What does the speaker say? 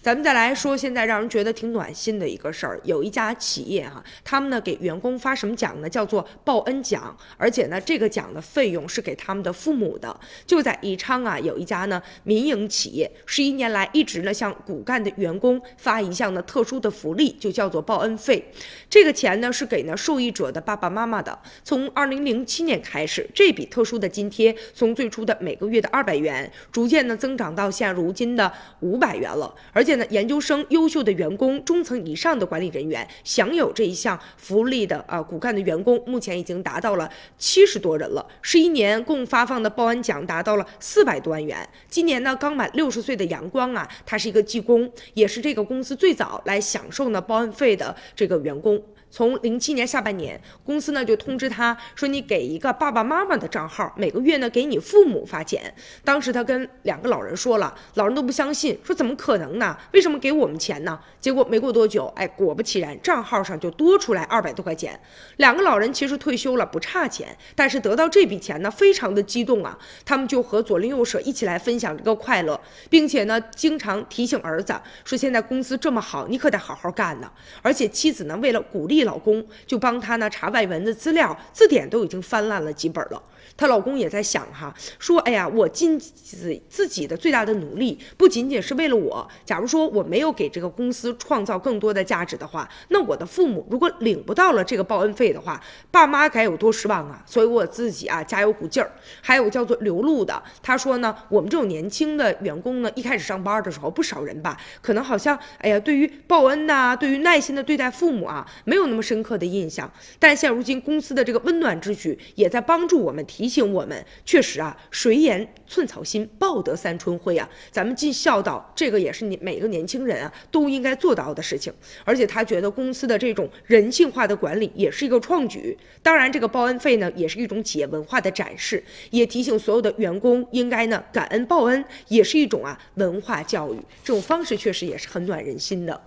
咱们再来说，现在让人觉得挺暖心的一个事儿，有一家企业哈，他们呢给员工发什么奖呢？叫做报恩奖，而且呢这个奖的费用是给他们的父母的。就在宜昌啊，有一家呢民营企业，十一年来一直呢向骨干的员工发一项呢特殊的福利，就叫做报恩费。这个钱呢是给呢受益者的爸爸妈妈的。从二零零七年开始，这笔特殊的津贴从最初的每个月的二百元，逐渐呢增长到现如今的五百元了，而且。研究生、优秀的员工、中层以上的管理人员享有这一项福利的啊，骨干的员工目前已经达到了七十多人了。十一年共发放的报恩奖达到了四百多万元。今年呢，刚满六十岁的杨光啊，他是一个技工，也是这个公司最早来享受呢报恩费的这个员工。从零七年下半年，公司呢就通知他说：“你给一个爸爸妈妈的账号，每个月呢给你父母发钱。”当时他跟两个老人说了，老人都不相信，说：“怎么可能呢？为什么给我们钱呢？”结果没过多久，哎，果不其然，账号上就多出来二百多块钱。两个老人其实退休了，不差钱，但是得到这笔钱呢，非常的激动啊。他们就和左邻右舍一起来分享这个快乐，并且呢，经常提醒儿子说：“现在公司这么好，你可得好好干呢。”而且妻子呢，为了鼓励。老公就帮他呢查外文的资料，字典都已经翻烂了几本了。她老公也在想哈，说哎呀，我尽自自己的最大的努力，不仅仅是为了我。假如说我没有给这个公司创造更多的价值的话，那我的父母如果领不到了这个报恩费的话，爸妈该有多失望啊！所以我自己啊加油鼓劲儿。还有叫做刘露的，他说呢，我们这种年轻的员工呢，一开始上班的时候，不少人吧，可能好像哎呀，对于报恩呐，对于耐心的对待父母啊，没有那么深刻的印象。但现如今公司的这个温暖之举，也在帮助我们提。醒我们，确实啊，谁言寸草心，报得三春晖啊！咱们尽孝道，这个也是你每一个年轻人啊都应该做到的事情。而且他觉得公司的这种人性化的管理也是一个创举。当然，这个报恩费呢，也是一种企业文化的展示，也提醒所有的员工应该呢感恩报恩，也是一种啊文化教育。这种方式确实也是很暖人心的。